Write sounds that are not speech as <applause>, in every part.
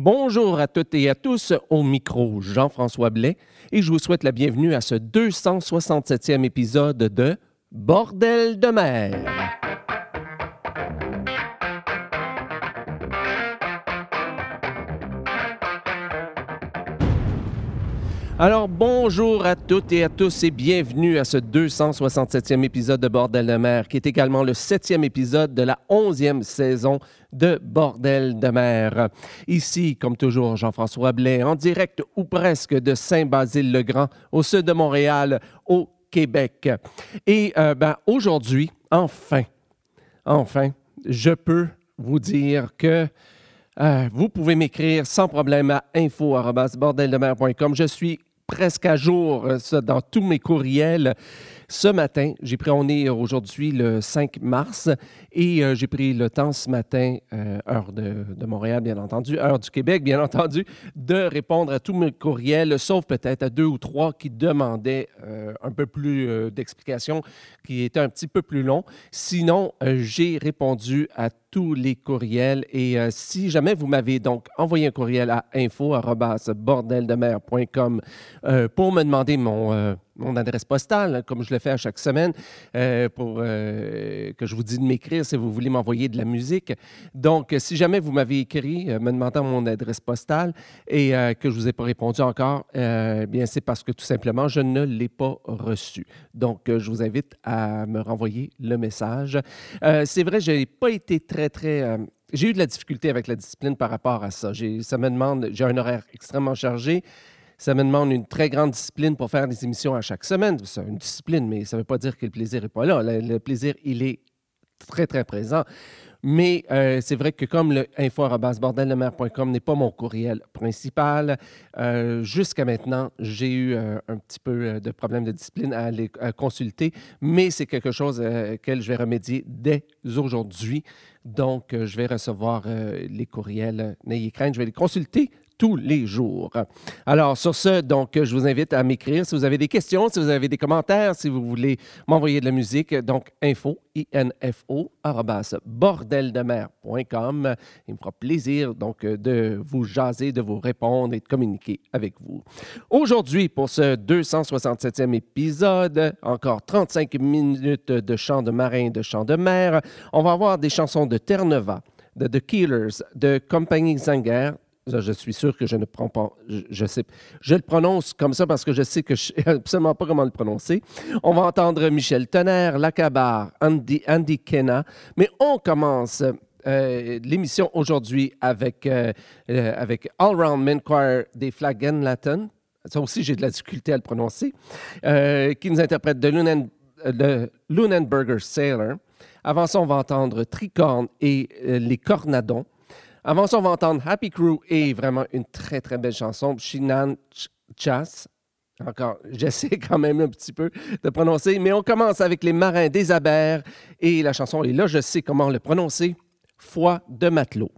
Bonjour à toutes et à tous, au micro Jean-François Blais, et je vous souhaite la bienvenue à ce 267e épisode de Bordel de mer. Alors bonjour à toutes et à tous et bienvenue à ce 267e épisode de Bordel de mer, qui est également le septième épisode de la onzième saison de Bordel de mer. Ici, comme toujours, Jean-François Blais, en direct ou presque de Saint-Basile-le-Grand, au sud de Montréal, au Québec. Et euh, ben, aujourd'hui, enfin, enfin, je peux vous dire que euh, vous pouvez m'écrire sans problème à info.bordeldemer.com. Je suis presque à jour euh, dans tous mes courriels. Ce matin, j'ai pris, on est aujourd'hui le 5 mars, et euh, j'ai pris le temps ce matin, euh, heure de, de, Montréal, bien entendu, heure du Québec, bien entendu, de répondre à tous mes courriels, sauf peut-être à deux ou trois qui demandaient un peu plus d'explications, qui étaient un petit peu plus longs. Sinon, j'ai répondu à tous les courriels. Et si jamais vous m'avez donc envoyé un courriel à info.bordeldemer.com euh, pour me demander mon, euh, mon adresse postale, comme je le fais à chaque semaine, euh, pour que je vous dis de m'écrire si vous voulez m'envoyer de la musique. Donc, si jamais vous m'avez écrit me demandant mon adresse postale et que je ne vous ai pas répondu encore, bien c'est parce que tout simplement, je ne l'ai pas reçu. Donc, je vous invite à me renvoyer le message. c'est vrai, je n'ai pas été très, très j'ai eu de la difficulté avec la discipline par rapport à ça. Ça me demande, j'ai un horaire extrêmement chargé. Ça me demande une très grande discipline pour faire des émissions à chaque semaine. C'est une discipline, mais ça ne veut pas dire que le plaisir n'est pas là. Le, plaisir, il est très, très présent. Mais euh, c'est vrai que comme le n'est pas mon courriel principal, euh, jusqu'à maintenant, j'ai eu euh, un petit peu de problème de discipline à aller consulter, mais c'est quelque chose auquel je vais remédier dès aujourd'hui. Donc, je vais recevoir les courriels. N'ayez crainte, je vais les consulter tous les jours. Alors, sur ce, donc, je vous invite à m'écrire si vous avez des questions, si vous avez des commentaires, si vous voulez m'envoyer de la musique. Donc, info, info, bordeldemer.com. Il me fera plaisir, donc, de vous jaser, de vous répondre et de communiquer avec vous. Aujourd'hui, pour ce 267e épisode, encore 35 minutes de chant de marin, de chant de mer. On va avoir des chansons de Terre-Neuve, de The Killers, de Compagnie Zanger, je suis sûr que je ne prends pas. Je, sais. Je le prononce comme ça parce que je sais que je ne sais <laughs> absolument pas comment le prononcer. On va entendre Michel Tonnerre, Lacabar, Andy, Andy Kenna. Mais on commence euh, l'émission aujourd'hui avec, euh, euh, avec All Round Men Choir des Latin. Ça aussi, j'ai de la difficulté à le prononcer. qui nous interprète de, Lunen, de Lunenberger Sailor. Avant ça, on va entendre Tricorne et les Cornadons. Avant ça, on va entendre Happy Crew et vraiment une très, très belle chanson, Shinan Chas. Encore, <laughs> j'essaie quand même un petit peu de prononcer, mais on commence avec les marins des Abers et la chanson, et là, je sais comment le prononcer, Foi de matelot.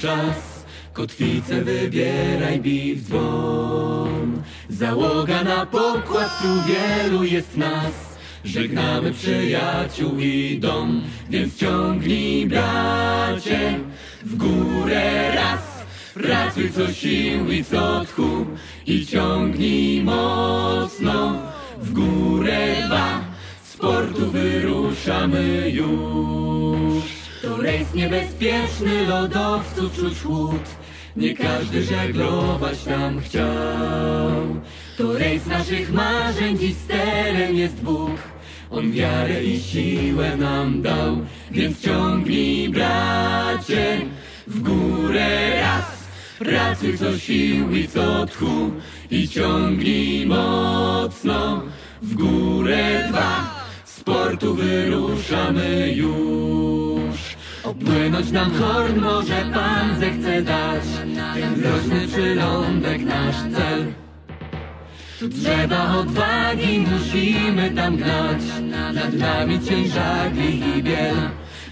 Czas. Kotwicę wybieraj, biw dzwon. Załoga na pokład, tu wielu jest nas. Żegnamy przyjaciół i dom Więc ciągnij bracie w górę raz. Pracuj co sił i co tchu I ciągnij mocno. W górę dwa Sportu wyruszamy już To rejs niebezpieczny, lodowców czuć chłód Nie każdy żeglować tam chciał To rejs naszych marzeń, dziś sterem jest Bóg on wiarę i siłę nam dał, więc ciągnij bracie w górę raz. Pracuj co sił i co tchu i ciągnij mocno w górę dwa. Z portu wyruszamy już. Opłynąć nam horn może Pan zechce dać, ten groźny przylądek nasz cel. Tu trzeba odwagi, musimy tam gnać, nad nami cień żagli i biel.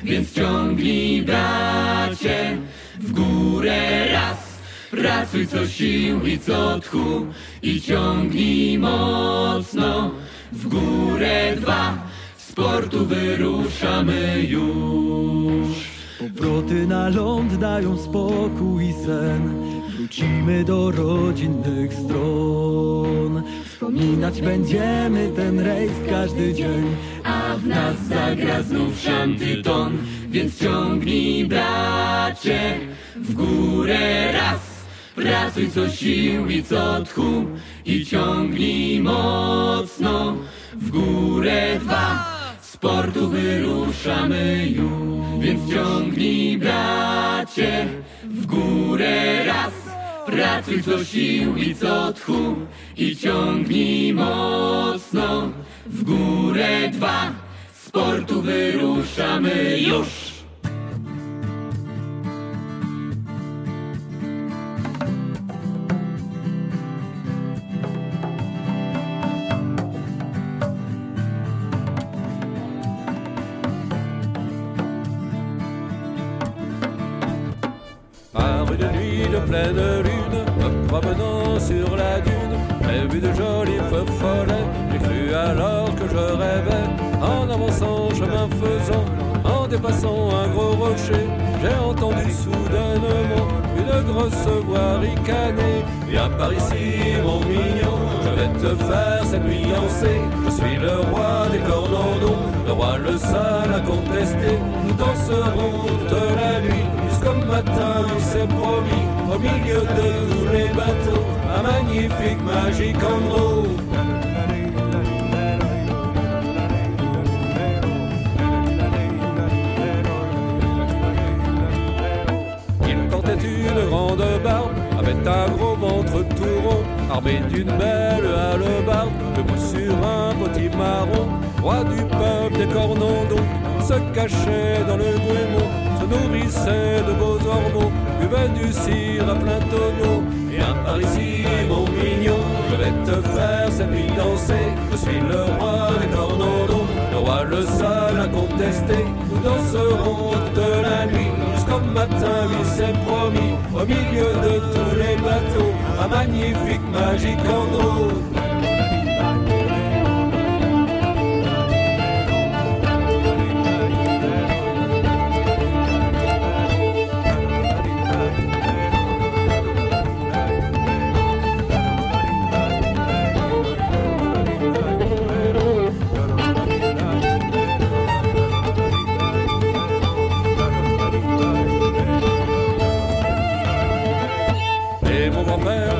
Więc ciągnij bracie w górę raz. Pracuj co sił i co tchu i ciągnij mocno w górę dwa. Z portu wyruszamy już. Powroty na ląd dają spokój i sen. Wrócimy do rodzinnych stron. Wspominać będziemy ten rejs każdy dzień. A w nas zagra znów szantyton Więc ciągnij bracie w górę raz. Pracuj co sił i co tchu I ciągnij mocno w górę dwa Z portu wyruszamy już. Więc ciągnij bracie w górę raz. Pracuj co sił i co tchu. I ciągnij mocno w górę dwa. Z portu wyruszamy już pleine lune, me promenant sur la dune, j'ai vu de jolis feux follets, j'ai cru alors que je rêvais, en avançant chemin faisant, en dépassant un gros rocher, j'ai entendu soudainement une grosse voix ricaner. Viens par ici, mon mignon, je vais te faire cette danser. Je suis le roi des cornandons, le roi le seul à contester. Nous danserons toute la nuit, jusqu'au matin, c'est promis. Au milieu de tous les bateaux, un magnifique, magique endroit. Il portait une grande barbe, avait un gros ventre tout rond, armé d'une belle hallebarde, debout sur un petit marron, roi du peuple des cornandons, se cachait dans le se nourrissait de beaux ormeaux, buvait du cire à plein tonneau. Viens par ici, mon mignon, je vais te faire cette nuit danser. Je suis le roi des cornandons, le roi le seul à contester. Nous danserons toute la nuit jusqu'au matin, oui c'est promis. Au milieu de tous les bateaux, un magnifique, magique endroit.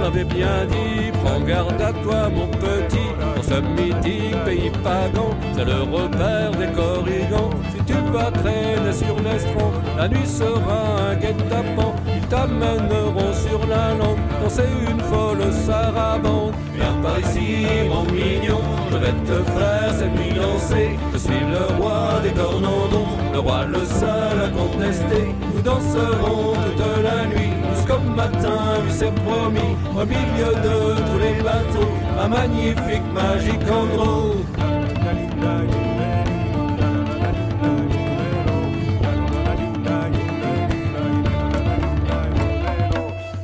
M'avait bien dit Prends garde à toi mon petit. Dans ce mythique pays pagan C'est le repère des corrigans. Si tu vas traîner sur l'estran La nuit sera un guet-apens. Ils t'amèneront sur la lande Danser une folle sarabande. Viens par ici mon mignon Je vais te faire cette nuit danser Je suis le roi des cornandons Le roi le seul à contester. Nous danserons toute la nuit matin, oui c'est promis, au milieu de tous les bateaux, ma magnifique magique en gros.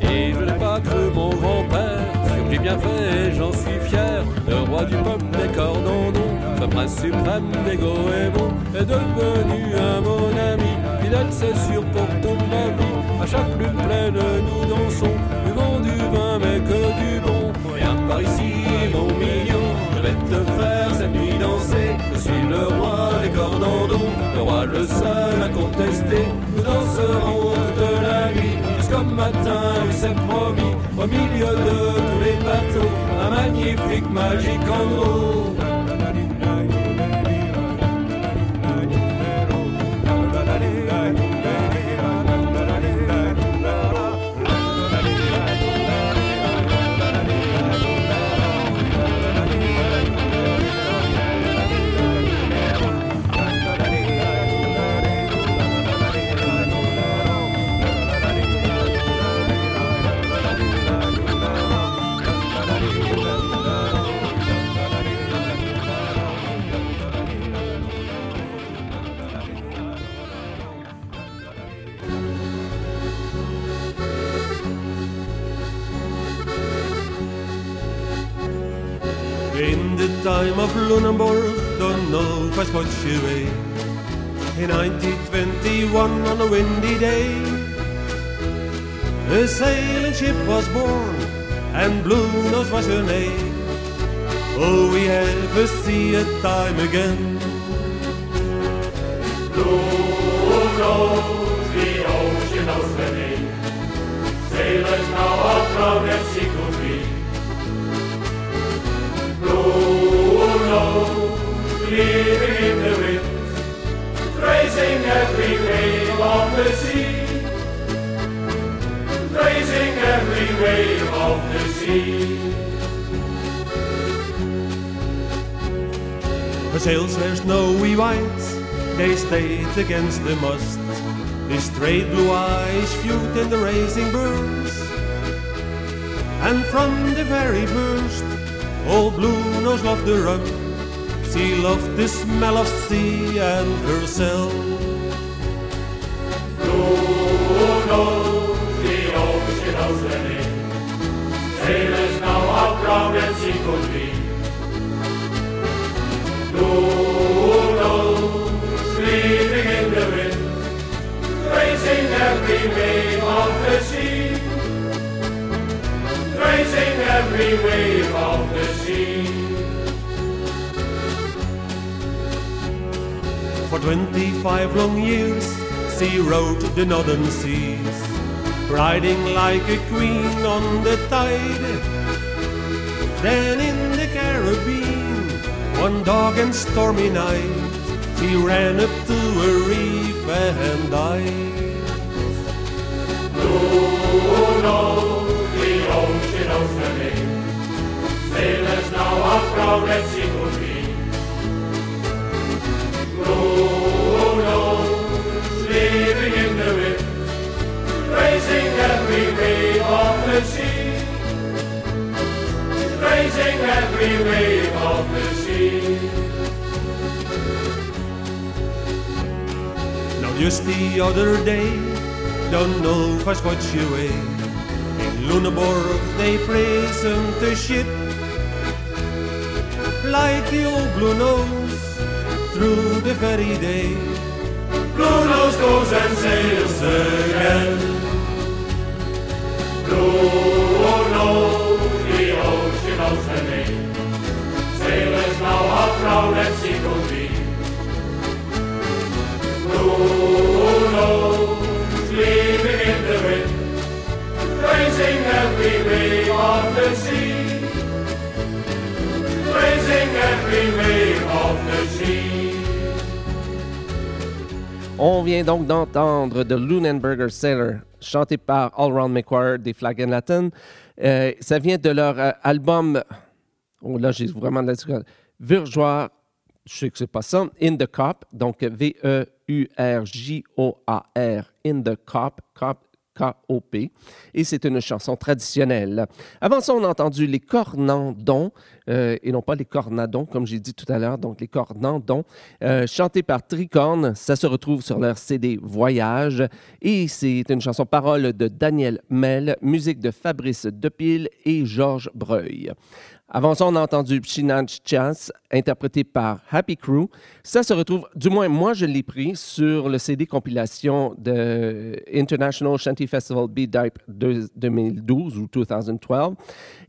Et je n'ai pas cru mon grand-père, ce qui bien fait, j'en suis fier, le roi du peuple des cordons ce prince suprême des goémons, est devenu un mon ami. Fidèle, c'est sûr pour toute ma vie. À chaque lune pleine, nous dansons. Buvons du vin, mais que du bon. Viens par ici, mon mignon. Je vais te faire cette nuit danser. Je suis le roi des cordons le roi le seul à contester. Nous danserons toute la nuit jusqu'au matin, il s'est promis. Au milieu de tous les bateaux, un magnifique magique en time of Lunenburg, don't know if I spot you away. In 1921, on a windy day, a sailing ship was born, and Blue Nose was her name. Oh, we ever see a time again. Blue Nose, the ocean knows the name. Sailors now are proud could living in the wind, praising every wave of the sea, praising every wave of the sea. Her sails were snowy white, they stayed against the mast. His straight blue eyes viewed in the racing burst, and from the very first, old Blue Nose loved the rum she loved the smell of sea and herself. Blue knows the ocean knows the name. Sailors know how proud and she could be. Blue knows sleeping in the wind, raising every wave of the sea. Raising every wave twenty-five long years she rode the northern seas, riding like a queen on the tide. Then in the Caribbean, one dark and stormy night, she ran up to a reef and died. Blue knows the ocean Sailors now are proud at sea every wave of the sea. Now just the other day, don't know I what you away. In Luneborg they present the ship like the old blue nose through the very day. Blue nose goes and sails again. On vient donc d'entendre The Lunenburger Sailor, chanté par All Round McQuarrie des Flag and Latin. Euh, ça vient de leur euh, album. Oh là, j'ai vraiment de la Virgoire, je sais que c'est pas ça, In the Cop, donc V-E-U-R-J-O-A-R, In the Cop, Cop K-O-P, et c'est une chanson traditionnelle. Avant ça, on a entendu les cornandons, euh, et non pas les cornadons, comme j'ai dit tout à l'heure, donc les cornandons, euh, chantés par Tricorne. Ça se retrouve sur leur CD Voyage, et c'est une chanson parole de Daniel Mel, musique de Fabrice Depil et Georges Breuil. Avant ça, on a entendu Pshinach Chas, interprété par Happy Crew. Ça se retrouve, du moins moi je l'ai pris sur le CD compilation de International Shanty Festival B-Dype 2012 ou 2012.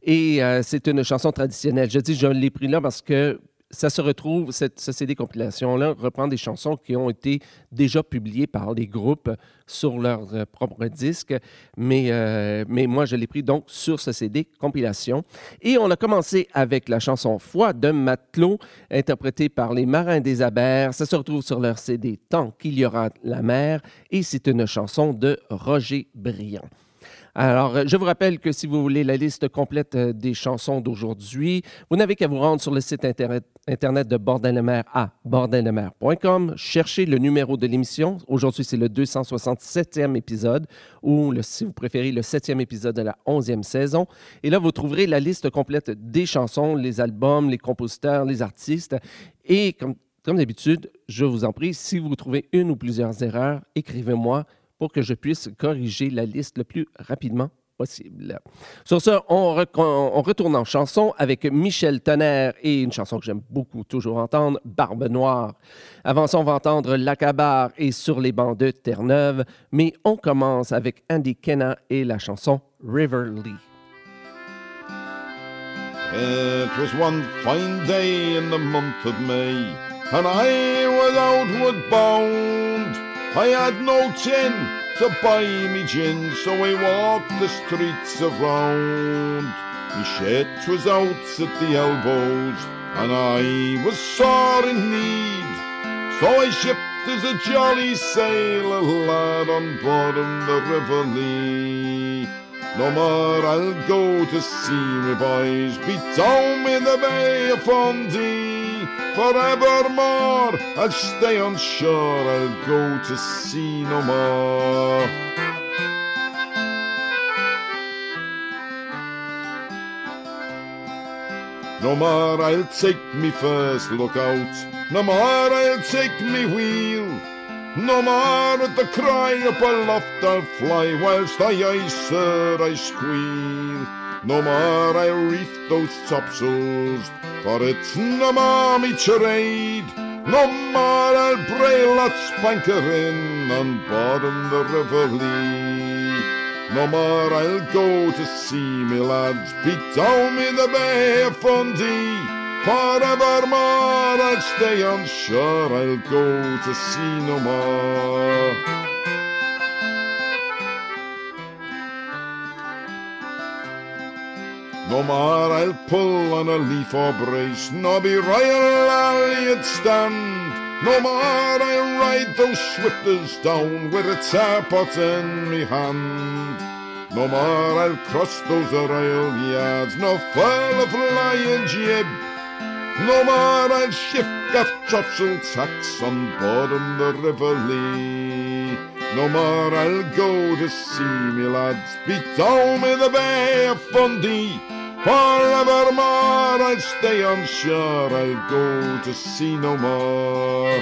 Et euh, c'est une chanson traditionnelle. Je dis je l'ai pris là parce que ça se retrouve, cette, ce CD compilation-là reprend des chansons qui ont été déjà publiées par les groupes sur leur euh, propre disque, mais, euh, mais moi, je l'ai pris donc sur ce CD compilation. Et on a commencé avec la chanson Foi de matelot, interprétée par les Marins des Abers. Ça se retrouve sur leur CD Tant qu'il y aura la mer, et c'est une chanson de Roger Briand. Alors, euh, je vous rappelle que si vous voulez la liste complète euh, des chansons d'aujourd'hui, vous n'avez qu'à vous rendre sur le site internet, de Bordel de mer à bordeldemer.com, chercher le numéro de l'émission. Aujourd'hui, c'est le 267e épisode, ou si vous préférez, le 7e épisode de la 11e saison. Et là, vous trouverez la liste complète des chansons, les albums, les compositeurs, les artistes. Et comme d'habitude, je vous en prie, si vous trouvez une ou plusieurs erreurs, écrivez-moi pour que je puisse corriger la liste le plus rapidement possible. Sur ce, on, retourne en chanson avec Michel Tonnerre et une chanson que j'aime beaucoup toujours entendre, Barbe Noire. Avant ça, on va entendre L'Acabar et Sur les bancs de Terre-Neuve, mais on commence avec Andy Kenna et la chanson River Lee. It was one fine day in the month of May, and I was outward bound. I had no tin to buy me gin, so I walked the streets around. My shirt was out at the elbows, and I was sore in need. So I shipped as a jolly sailor lad on board the River Lee. No more I'll go to see me boys, be down in the Bay of Fundy forevermore. I'll stay on shore, I'll go to sea no more. No more I'll take me first look out, no more I'll take me wheel. No more at the cry up aloft I'll fly, whilst I ice, sir, I squeal. No more I'll reef those topsails, for it's no more me trade. No more I'll brail that spanker in on bottom the River Lee. No more I'll go to sea, me lads beat down in the Bay of Fundy. Forevermore I'll stay on shore, I'll go to sea no more. No more I'll pull on a leaf or brace, nor be royal Elliot stand. No more I'll ride those swifters down with a teapot in me hand. No more I'll cross those royal yards, no furl a flying jib. No more I'll shift gaff topsail tacks on board on the River Lee. No more I'll go to see me lads, be down in the Bay of Fundy. Forevermore I'll stay on shore, I'll go to sea no more.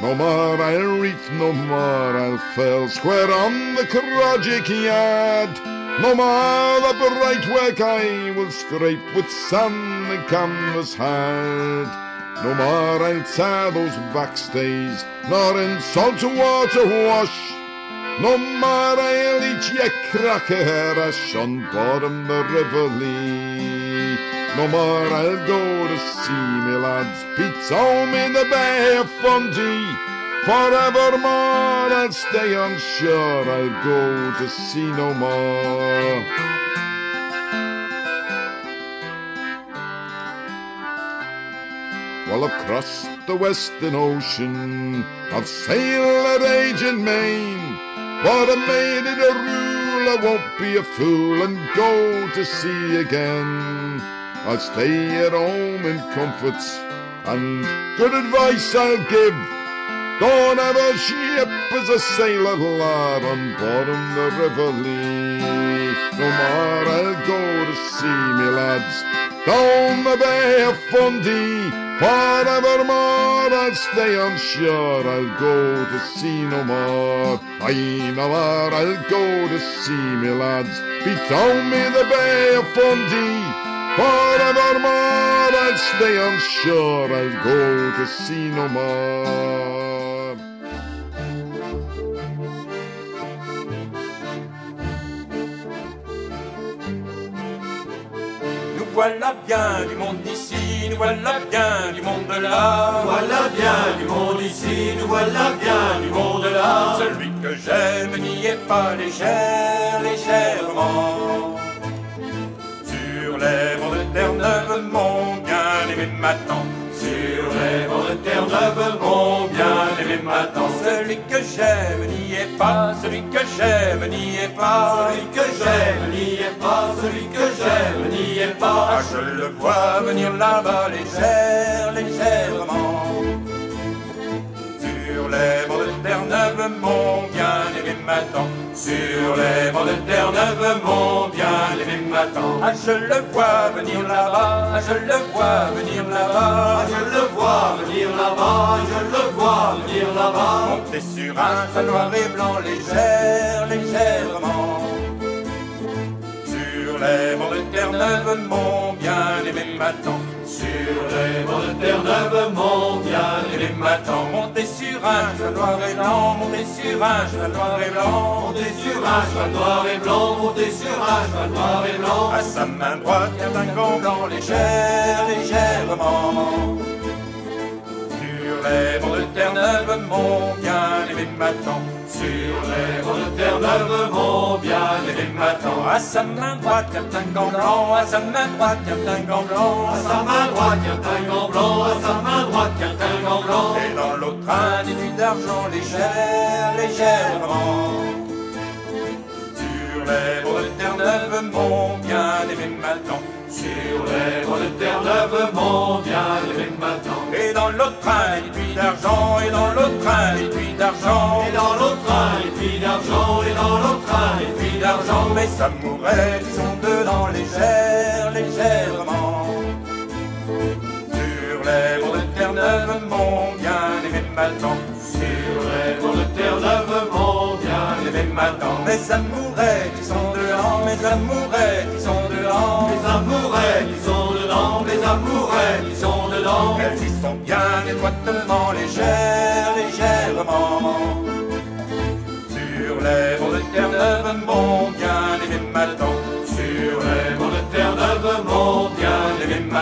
No more I'll reef, no more I'll fell square on the Crogic yard. No more the bright work I will scrape with sand and canvas hard. No more I'll tie those backstays, nor in salt water wash. No more I'll eat ye cracker ash on bottom the River Lee. No more I'll go to see me lads beat home in the Bay of Fundy. Forevermore I'll stay on shore, I'll go to sea no more. Well, across the Western Ocean, I've sailed at and main. But I made it a rule I won't be a fool and go to sea again. I'll stay at home in comforts and good advice I'll give. Don't have a ship as a sailor lad on bottom the River Lee. No more I'll go to sea, me lads. down the Bay of Fundy. Forevermore I'll stay on shore, I'll go to sea no more. Know where I'll go to see me lads, be down me the Bay of Fundy. Forevermore I'll stay on shore, I'll go to sea no more. Nous voilà bien du monde d'ici, nous voilà bien du monde de là. Voilà bien du monde ici, nous voilà bien du monde là. Celui que j'aime n'y est pas légère, légèrement. Sur les bords de Terre-Neuve, mon bien-aimé m'attend. Sur les bords de Terre-Neuve, mon bien-aimé m'attend. Celui que j'aime n'y est pas, celui que j'aime n'y est pas. Celui que j'aime n'y est pas, celui que j'aime n'y est pas. Ah, je le vois venir là-bas légère, légèrement. Sur les bords de Terre-Neuve, mon bien-aimé m'attend. Sur les bords de Terre-Neuve, mon bien-aimé m'attend. Ah, je le vois venir là-bas, ah, je le vois venir là-bas. Ah, je le vois venir là-bas, je le vois venir là-bas. Monter sur un cheval noir et blanc, légère, légèrement. Les bords de Terre-Neuve, mon bien-aimé m'attend. Sur les bords de Terre-Neuve, mon bien-aimé m'attend. Monter sur un cheval noir et blanc, monter sur un cheval noir et blanc. Monter sur un cheval noir et blanc, monter sur un cheval noir et blanc. À sa main droite, il y a un gant blanc, légère, légèrement. Bords de Terre-Neuve, mon bien-aimé m'attend. Sur bords de Terre-Neuve, mon bien-aimé m'attend. À sa main droite, un gant blanc, à sa main droite, un gant blanc. À sa main droite, un gant blanc, à sa main droite. Et dans l'autre un étui d'argent légère, légèrement. Sur bords de Terre-Neuve, mon bien-aimé m'attend. Sur les de Terre-Neuve, mon bien-aimé m'attend. Et dans l'autre un étui d'argent, et dans l'autre un étui d'argent. Et dans l'autre un étui d'argent, et dans l'autre un étui d'argent. Mes amourettes sont dedans légères, légèrement. Sur les de Terre-Neuve, mon bien-aimé m'attend. Sur les de Terre-Neuve, mon bien-aimé m'attend. Mes amourettes qui sont dedans, mes amourettes Les amourettes qui sont dedans, les amourettes qui sont dedans. Elles y sont bien étroitement légères, légèrement. Sur les bords de Terre-Neuve, mon bien-aimé m'attend.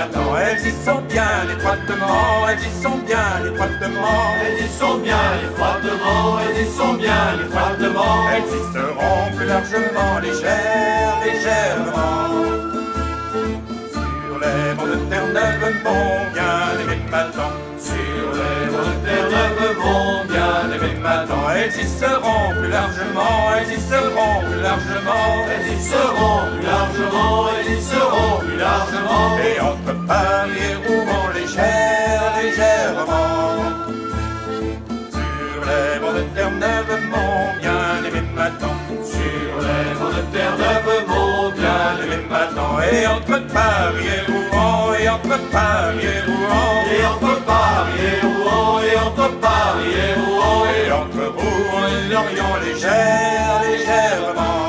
Elles y sont bien étroitement, elles y sont bien étroitement. Elles y sont bien étroitement, elles y sont bien étroitement. Elles y seront plus largement légères, légèrement. Sur les bords de Terre-Neuve, mon bien-aimé m'attend. Sur les Terre-Neuve, mon bien-aimé m'attend. Elles y seront plus largement, seront plus largement. Seront plus largement, seront plus largement. Et entre Paris et Rouen, légères, légèrement. Sur les bords de Terre-Neuve, mon bien-aimé m'attend. Sur les bords de Terre-Neuve, mon bien-aimé m'attend. Et entre Paris et Rouen, et entre Paris et Rouen, Et entre Paris et Rouen, et entre Paris et Rouen, et entre Rouen et Lorient, légères, légèrement.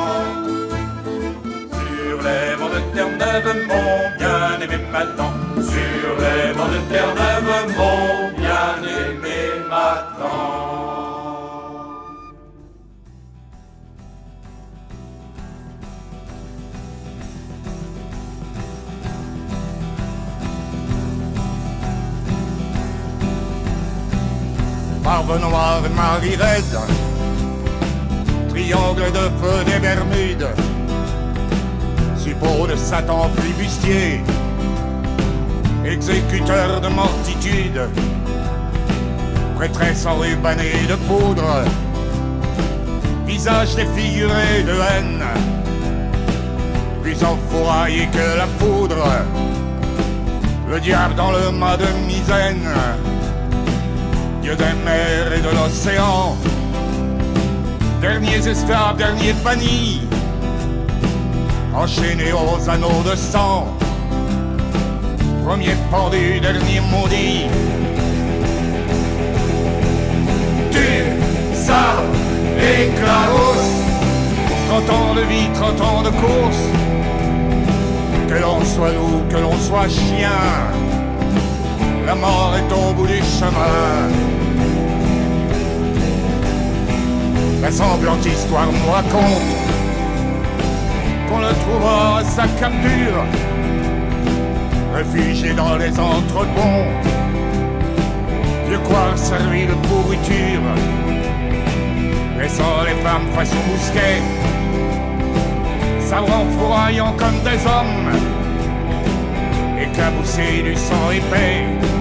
Sur les bords de Terre-Neuve, mon bien-aimé m'attend. Sur les bords de Terre-Neuve, mon Barbe noire Marie raide, triangle de feu des Bermudes, suppôt de Satan flibustier, exécuteur de mortitude, prêtresse enrubannée de poudre, visage défiguré de haine, plus enfouraillé que la poudre, le diable dans le mât de misaine, Dieu des mers et de l'océan, derniers esclaves, derniers bannis, enchaînés aux anneaux de sang, premier pendu, dernier maudit. Tu, ça, éclabousse, 30 ans de vie, 30 ans de course, que l'on soit loup, que l'on soit chien, la mort est au bout du chemin. La semblante histoire nous raconte qu'on le trouvera à sa capture, réfugié dans les entrepôts, vieux quoi servi de pourriture, laissant les femmes façon mousquet, sabrant fourraillant comme des hommes, éclaboussés du sang épais,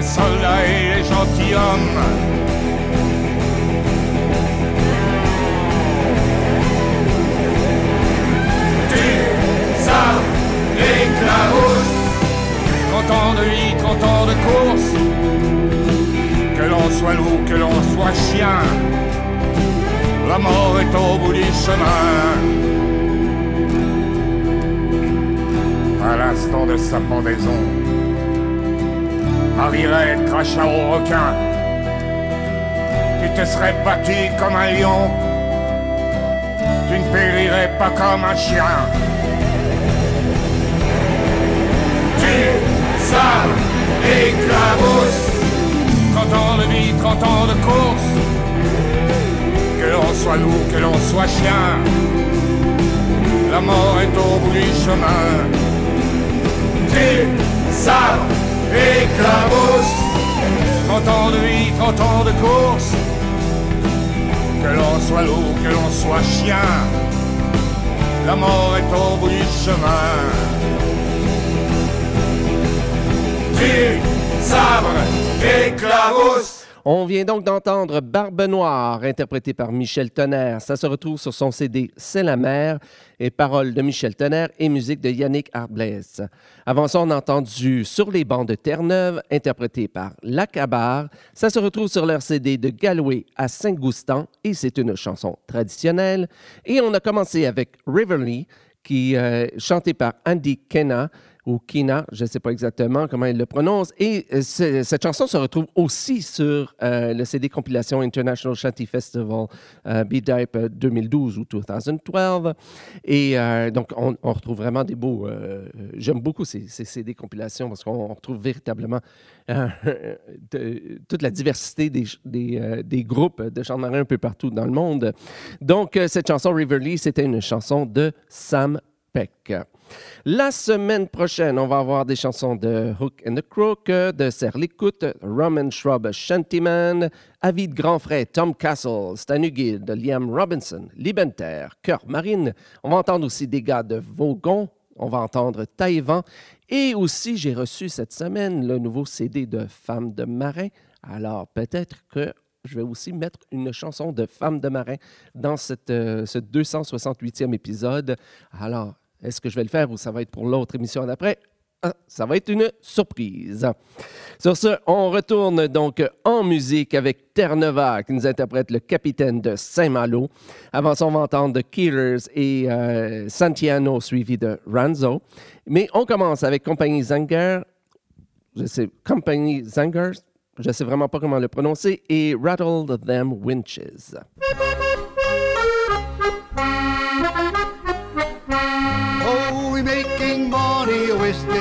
les soldats et les gentilshommes. la route. 30 ans de vie, 30 ans de course. Que l'on soit loup, que l'on soit chien, la mort est au bout du chemin. À l'instant de sa pendaison, Marie-Reine cracha au requin. Tu te serais battu comme un lion, tu ne périrais pas comme un chien. sable, éclabousse. 30 ans de vie, 30 ans de course. Que l'on soit loup, que l'on soit chien, la mort est au bout du chemin. Tu, sable, éclabousse. 30 ans de vie, 30 ans de course. Que l'on soit loup, que l'on soit chien, la mort est au bout du chemin. On vient donc d'entendre Barbe Noire, interprétée par Michel Tonnerre. Ça se retrouve sur son CD C'est la mer, et paroles de Michel Tonnerre et musique de Yannick Arblaise. Avant ça, on a entendu Sur les bancs de Terre-Neuve, interprété par Lacabar. Ça se retrouve sur leur CD de Galway à Saint-Goustan, et c'est une chanson traditionnelle. Et on a commencé avec Riverly, qui est chanté par Andy Kenna Kina, je ne sais pas exactement comment il le prononce. Et euh, cette chanson se retrouve aussi sur euh, le CD compilation International Shanty Festival euh, B-Type 2012 ou 2012. Et donc, on, retrouve vraiment des beaux. J'aime beaucoup ces, CD compilations parce qu'on retrouve véritablement toute la diversité des, groupes de chants marins un peu partout dans le monde. Donc, cette chanson Riverly, c'était une chanson de Sam Peck. La semaine prochaine, on va avoir des chansons de Hook and the Crook, de Serre l'écoute, Roman Shrub Shantyman, Avid Grand Frais, Tom Castle, Stan de Liam Robinson, Libenter, Cœur Marine. On va entendre aussi des gars de Vaugon. On va entendre Taïwan. Et aussi, j'ai reçu cette semaine le nouveau CD de Femmes de marin. Alors, peut-être que je vais aussi mettre une chanson de Femmes de marin dans cette, euh, ce 268e épisode. Alors, est-ce que je vais le faire ou ça va être pour l'autre émission d'après? Ah, ça va être une surprise. Sur ce, on retourne donc en musique avec Terre-Nova qui nous interprète le capitaine de Saint-Malo. Avant ça, on va The Killers et euh, Santiano suivi de Ranzo. Mais on commence avec Compagnie Zanger. Je sais, Compagnie Zangers. Je sais vraiment pas comment le prononcer. Et Rattle Them Winches.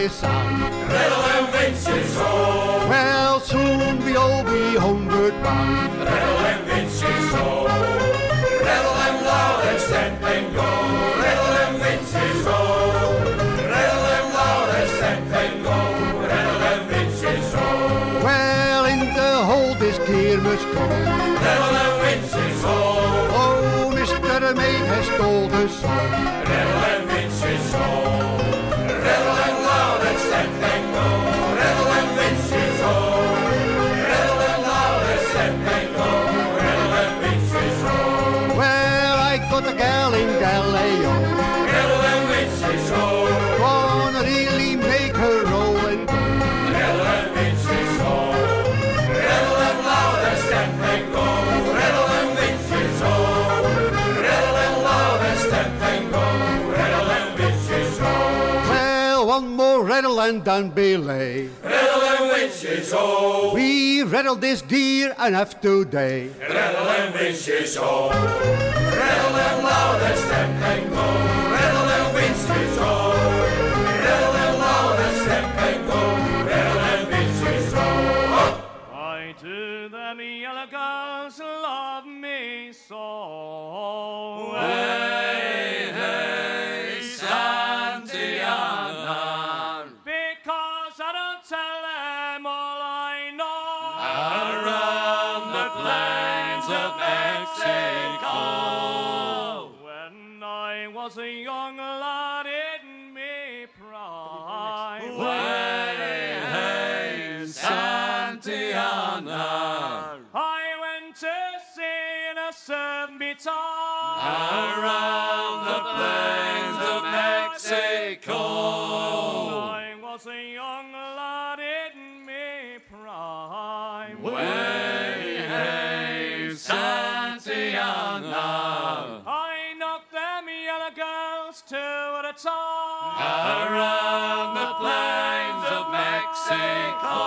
Whistly sound. Rattle and winches, oh. Well, soon we all be homeward bound. Rattle and winches, oh. Rattle them loud and stamp and go. Rattle and winches, oh. Rattle them loud and stamp and go. Rattle and winches, oh. Well, in the hold this gear must go. Rattle and winches, oh. Oh, Mr. Mate has stole the song. And done belay. Rattle and winches, oh. We rattled this deer enough today. Rattle and winches, oh. Rattle and loud and step and go. Around the plains of Mexico. I was a young lad in me prime. Hey, hey, Santillana. I knocked them yellow girls two at a time. Around the plains of Mexico.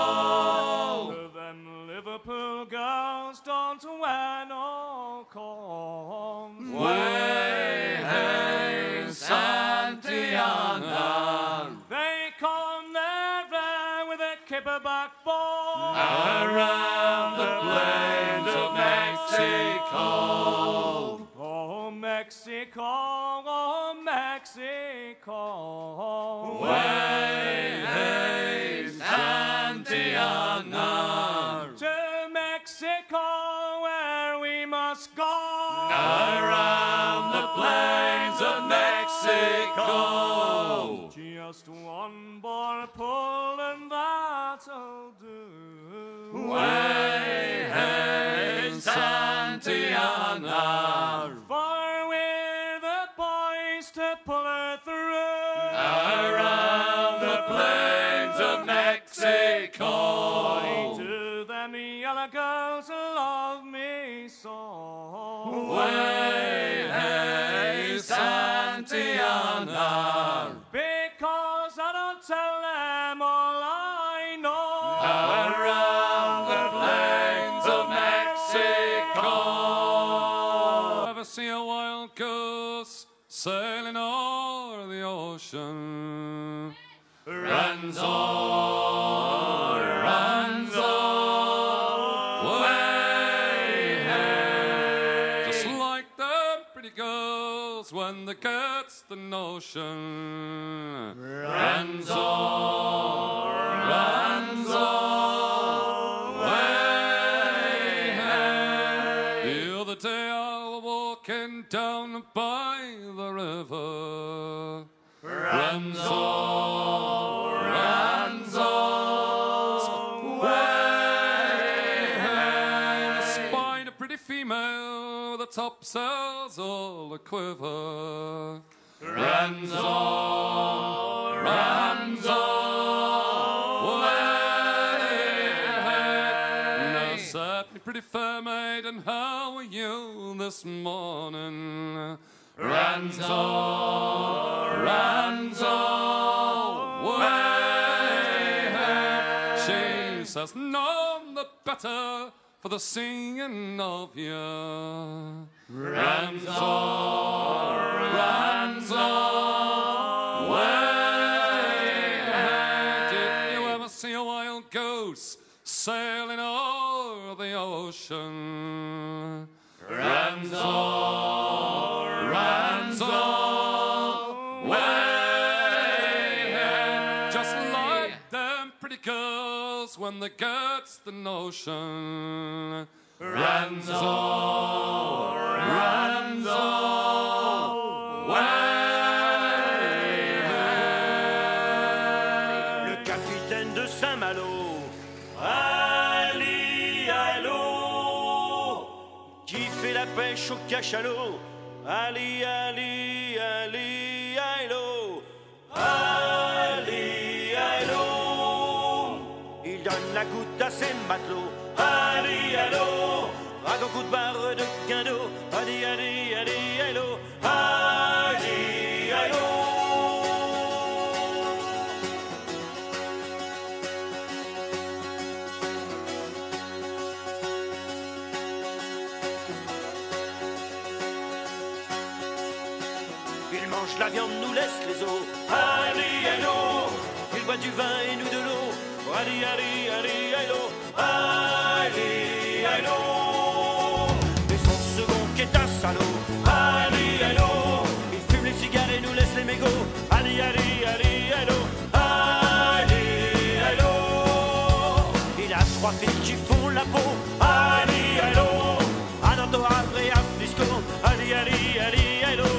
Around the plains of Mexico. Oh, Mexico, oh, Mexico. Way, hey, Santillana. To Mexico, where we must go. Around the plains of Mexico. Mexico. Oh. To them yellow girls who love me so. Way, hey, Santillana. Because I don't tell them all I know. Around the plains of Mexico. Ever see a wild goose sailing o'er the ocean? Ranzo, that's the notion. Renzo. All a quiver. Ranzo, Ranzo, way, Now me pretty fair maiden, how are you this morning? Ranzo, Ranzo, way. She says, none the better for the singing of you. Ranzo, Ranzo, way. Did you ever see a wild goose sailing o'er the ocean? Ranzo, Ranzo, way. Just like them pretty girls when they get the notion. Ranzo, Ranzo, hey. Le capitaine de Saint-Malo, Ali Allo, qui fait la pêche au cachalot, Ali, Ali, Ali Allo, Ali Allo, il donne la goutte à ses matelots, chaque coup de barre de. Allez, allez, allez, hello, allez, hello. Il mange la viande, nous laisse les os. Allez, hello. Il boit du vin et nous de l'eau. Allez, allez, allez, hello. Qui est un salaud. Allez, allô, il fume les cigares et nous laisse les mégots. Allez, allez, allez, allô, allez, allô. Il a trois filles qui font la peau. À Havre et à Frisco. Allez, allez, allez, allô,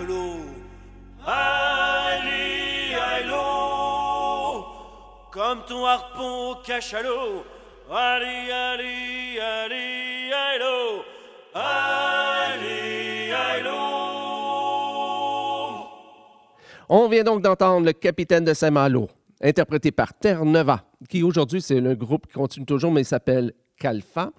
matelot. Comme ton harpon au cachalot. Allez, allez, allez, allô. Allez, allô. On vient donc d'entendre le capitaine de Saint-Malo, interprété par Terre-Neva, qui aujourd'hui, c'est le groupe qui continue toujours, mais il s'appelle Calfa.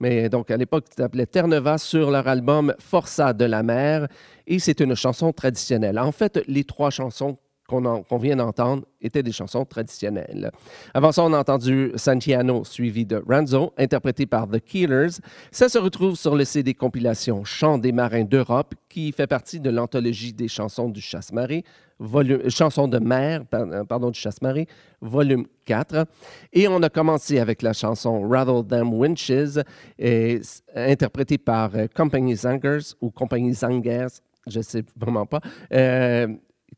Mais donc, à l'époque, il s'appelait Terre-Neva sur leur album Forçat de la mer. Et c'est une chanson traditionnelle. En fait, les trois chansons qu'on vient d'entendre étaient des chansons traditionnelles. Avant ça, on a entendu Santiano suivi de Ranzo, interprété par The Killers. Ça se retrouve sur le CD compilation Chants des marins d'Europe, qui fait partie de l'anthologie des chansons du Chasse-Marée, volume, chansons de mer, euh, pardon, du Chasse-Marée, volume 4. Et on a commencé avec la chanson Rattle Them Winches, interprétée par euh, Company Zangers ou Compagnie Zangers, je ne sais vraiment pas. euh,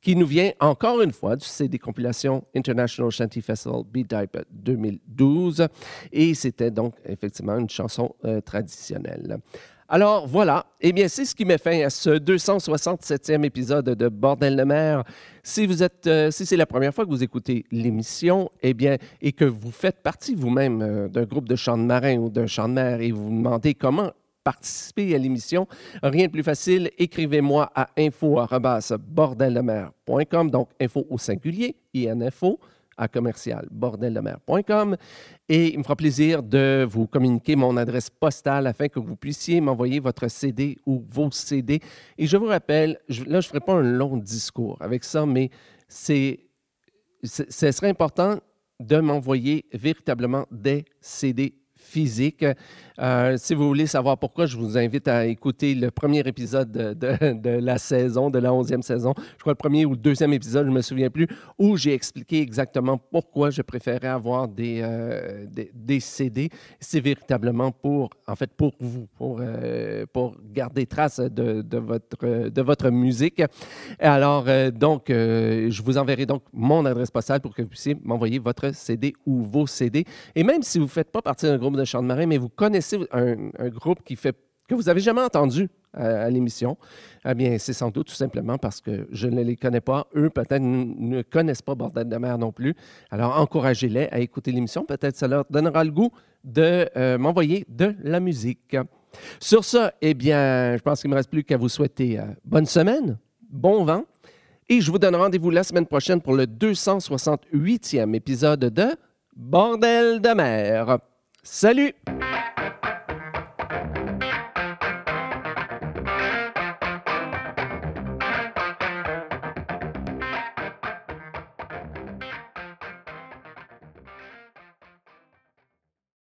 qui nous vient encore une fois du CD compilation International Shanty Festival B-Type 2012. Et c'était donc effectivement une chanson traditionnelle. Alors voilà, eh bien c'est ce qui met fin à ce 267e épisode de Bordel de mer. Si vous êtes, euh, si c'est la première fois que vous écoutez l'émission, eh bien, et que vous faites partie vous-même euh, d'un groupe de chants de marins ou d'un chant de mer et vous vous demandez comment participer à l'émission, rien de plus facile, écrivez-moi à info@bordeldemer.com, donc info au singulier, info commercial bordeldemer.com et il me fera plaisir de vous communiquer mon adresse postale afin que vous puissiez m'envoyer votre CD ou vos CD. Et je vous rappelle, je- là, je ne ferai pas un long discours avec ça, mais c'est, ce serait important de m'envoyer véritablement des CD physique. Euh, si vous voulez savoir pourquoi, je vous invite à écouter le premier épisode de, la saison, de la onzième saison. Je crois le premier ou le deuxième épisode, je ne me souviens plus, où j'ai expliqué exactement pourquoi je préférais avoir des, euh, des, CD. C'est véritablement pour, en fait, pour vous, pour, euh, pour garder trace de, votre, de votre musique. Alors, donc, je vous enverrai donc mon adresse postale pour que vous puissiez m'envoyer votre CD ou vos CD. Et même si vous ne faites pas partie d'un groupe de chant de marin, mais vous connaissez un, groupe que vous n'avez jamais entendu à, à l'émission, eh bien, c'est sans doute tout simplement parce que je ne les connais pas. Eux, peut-être, ne connaissent pas Bordel de mer non plus. Alors, encouragez-les à écouter l'émission. Peut-être ça leur donnera le goût de euh, m'envoyer de la musique. Sur ça, eh bien, je pense qu'il ne me reste plus qu'à vous souhaiter euh, bonne semaine, bon vent. Et je vous donne rendez-vous la semaine prochaine pour le 268e épisode de Bordel de mer. Salut!